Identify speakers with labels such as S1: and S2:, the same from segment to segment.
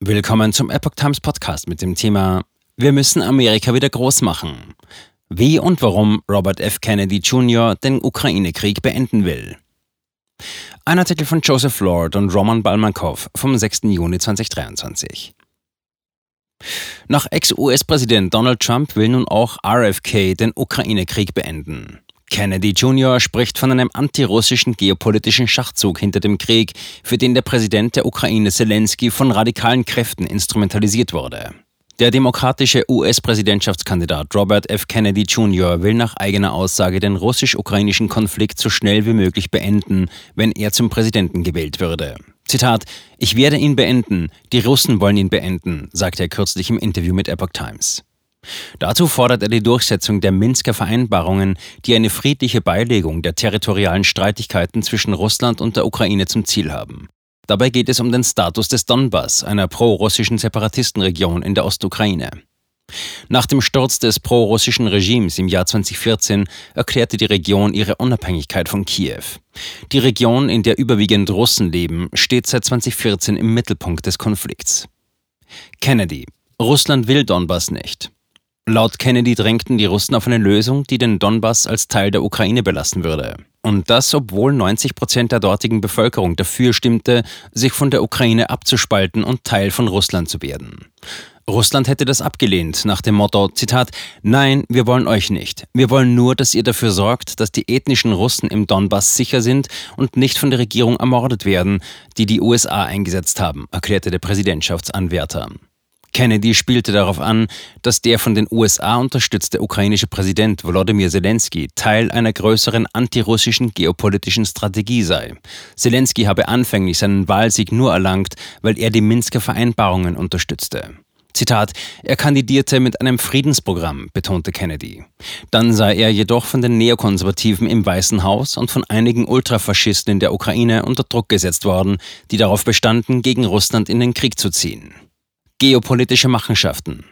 S1: Willkommen zum Epoch Times Podcast mit dem Thema Wir müssen Amerika wieder groß machen. Wie und warum Robert F. Kennedy Jr. den Ukraine-Krieg beenden will. Ein Artikel von Joseph Lord und Roman Balmankov vom 6. Juni 2023. Nach Ex-US-Präsident Donald Trump will nun auch RFK den Ukraine-Krieg beenden. Kennedy Jr. spricht von einem antirussischen geopolitischen Schachzug hinter dem Krieg, für den der Präsident der Ukraine Zelensky von radikalen Kräften instrumentalisiert wurde. Der demokratische US-Präsidentschaftskandidat Robert F. Kennedy Jr. will nach eigener Aussage den russisch-ukrainischen Konflikt so schnell wie möglich beenden, wenn er zum Präsidenten gewählt würde. Zitat, ich werde ihn beenden, die Russen wollen ihn beenden, sagte er kürzlich im Interview mit Epoch Times. Dazu fordert er die Durchsetzung der Minsker Vereinbarungen, die eine friedliche Beilegung der territorialen Streitigkeiten zwischen Russland und der Ukraine zum Ziel haben. Dabei geht es um den Status des Donbass, einer pro-russischen Separatistenregion in der Ostukraine. Nach dem Sturz des pro-russischen Regimes im Jahr 2014 erklärte die Region ihre Unabhängigkeit von Kiew. Die Region, in der überwiegend Russen leben, steht seit 2014 im Mittelpunkt des Konflikts. Kennedy. Russland will Donbass nicht. Laut Kennedy drängten die Russen auf eine Lösung, die den Donbass als Teil der Ukraine belassen würde. Und das, obwohl 90 Prozent der dortigen Bevölkerung dafür stimmte, sich von der Ukraine abzuspalten und Teil von Russland zu werden. Russland hätte das abgelehnt, nach dem Motto, Zitat, Nein, wir wollen euch nicht. Wir wollen nur, dass ihr dafür sorgt, dass die ethnischen Russen im Donbass sicher sind und nicht von der Regierung ermordet werden, die die USA eingesetzt haben, erklärte der Präsidentschaftsanwärter. Kennedy spielte darauf an, dass der von den USA unterstützte ukrainische Präsident Volodymyr Zelensky Teil einer größeren antirussischen geopolitischen Strategie sei. Zelensky habe anfänglich seinen Wahlsieg nur erlangt, weil er die Minsker Vereinbarungen unterstützte. Zitat, er kandidierte mit einem Friedensprogramm, betonte Kennedy. Dann sei er jedoch von den Neokonservativen im Weißen Haus und von einigen Ultrafaschisten in der Ukraine unter Druck gesetzt worden, die darauf bestanden, gegen Russland in den Krieg zu ziehen. Geopolitische Machenschaften.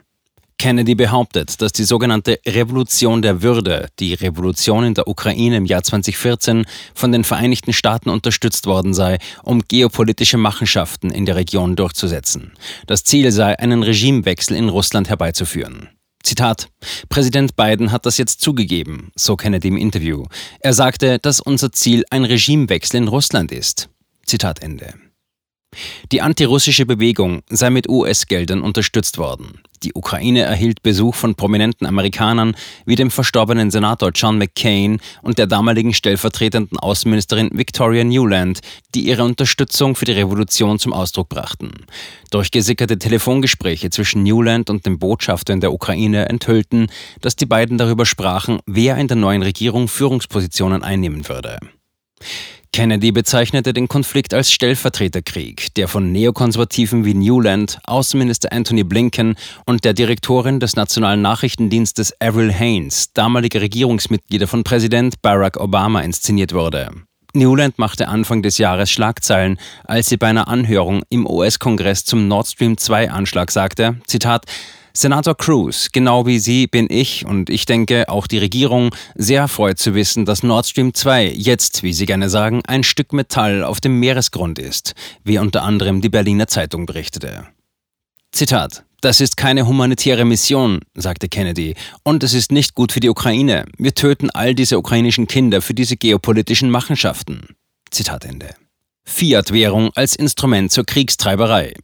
S1: Kennedy behauptet, dass die sogenannte Revolution der Würde, die Revolution in der Ukraine im Jahr 2014, von den Vereinigten Staaten unterstützt worden sei, um geopolitische Machenschaften in der Region durchzusetzen. Das Ziel sei, einen Regimewechsel in Russland herbeizuführen. Zitat: Präsident Biden hat das jetzt zugegeben, so Kennedy im Interview. Er sagte, dass unser Ziel ein Regimewechsel in Russland ist. Zitat Ende. Die antirussische Bewegung sei mit US-Geldern unterstützt worden. Die Ukraine erhielt Besuch von prominenten Amerikanern wie dem verstorbenen Senator John McCain und der damaligen stellvertretenden Außenministerin Victoria Newland, die ihre Unterstützung für die Revolution zum Ausdruck brachten. Durchgesickerte Telefongespräche zwischen Newland und dem Botschafter in der Ukraine enthüllten, dass die beiden darüber sprachen, wer in der neuen Regierung Führungspositionen einnehmen würde. Kennedy bezeichnete den Konflikt als Stellvertreterkrieg, der von Neokonservativen wie Newland, Außenminister Anthony Blinken und der Direktorin des Nationalen Nachrichtendienstes Avril Haines, damalige Regierungsmitglieder von Präsident Barack Obama, inszeniert wurde. Newland machte Anfang des Jahres Schlagzeilen, als sie bei einer Anhörung im US-Kongress zum Nord Stream 2-Anschlag sagte, Zitat, Senator Cruz, genau wie Sie bin ich und ich denke auch die Regierung sehr erfreut zu wissen, dass Nord Stream 2 jetzt, wie Sie gerne sagen, ein Stück Metall auf dem Meeresgrund ist, wie unter anderem die Berliner Zeitung berichtete. Zitat das ist keine humanitäre Mission, sagte Kennedy, und es ist nicht gut für die Ukraine. Wir töten all diese ukrainischen Kinder für diese geopolitischen Machenschaften. Zitat Ende. Fiat-Währung als Instrument zur Kriegstreiberei.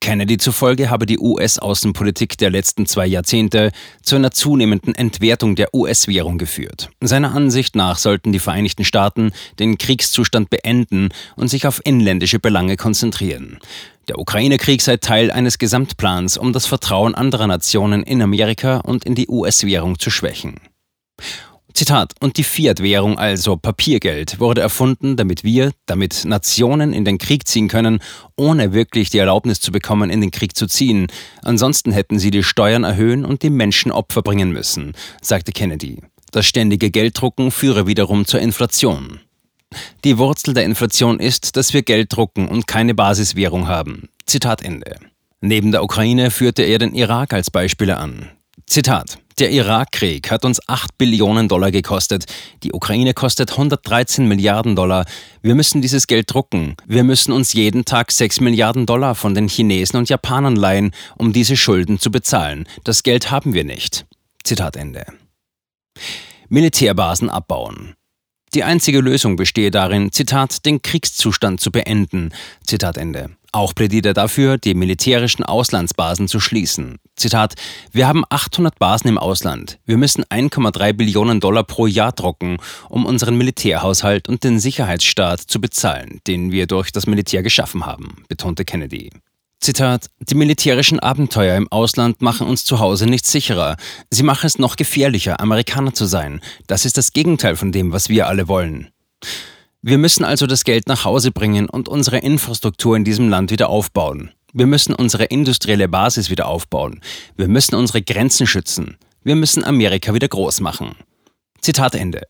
S1: Kennedy zufolge habe die US-Außenpolitik der letzten zwei Jahrzehnte zu einer zunehmenden Entwertung der US-Währung geführt. Seiner Ansicht nach sollten die Vereinigten Staaten den Kriegszustand beenden und sich auf inländische Belange konzentrieren. Der Ukraine-Krieg sei Teil eines Gesamtplans, um das Vertrauen anderer Nationen in Amerika und in die US-Währung zu schwächen. Zitat, und die Fiat-Währung, also Papiergeld, wurde erfunden, damit wir, damit Nationen in den Krieg ziehen können, ohne wirklich die Erlaubnis zu bekommen, in den Krieg zu ziehen. Ansonsten hätten sie die Steuern erhöhen und die Menschen Opfer bringen müssen, sagte Kennedy. Das ständige Gelddrucken führe wiederum zur Inflation. Die Wurzel der Inflation ist, dass wir Geld drucken und keine Basiswährung haben. Zitat Ende. Neben der Ukraine führte er den Irak als Beispiele an. Zitat Der Irakkrieg hat uns 8 Billionen Dollar gekostet. Die Ukraine kostet 113 Milliarden Dollar. Wir müssen dieses Geld drucken. Wir müssen uns jeden Tag 6 Milliarden Dollar von den Chinesen und Japanern leihen, um diese Schulden zu bezahlen. Das Geld haben wir nicht. Zitat Ende. Militärbasen abbauen. Die einzige Lösung bestehe darin, Zitat, den Kriegszustand zu beenden. Zitat Ende. Auch plädiert er dafür, die militärischen Auslandsbasen zu schließen. Zitat, wir haben 800 Basen im Ausland. Wir müssen 1,3 Billionen Dollar pro Jahr drucken, um unseren Militärhaushalt und den Sicherheitsstaat zu bezahlen, den wir durch das Militär geschaffen haben, betonte Kennedy. Zitat, die militärischen Abenteuer im Ausland machen uns zu Hause nicht sicherer. Sie machen es noch gefährlicher, Amerikaner zu sein. Das ist das Gegenteil von dem, was wir alle wollen. Wir müssen also das Geld nach Hause bringen und unsere Infrastruktur in diesem Land wieder aufbauen. Wir müssen unsere industrielle Basis wieder aufbauen. Wir müssen unsere Grenzen schützen. Wir müssen Amerika wieder groß machen. Zitat Ende.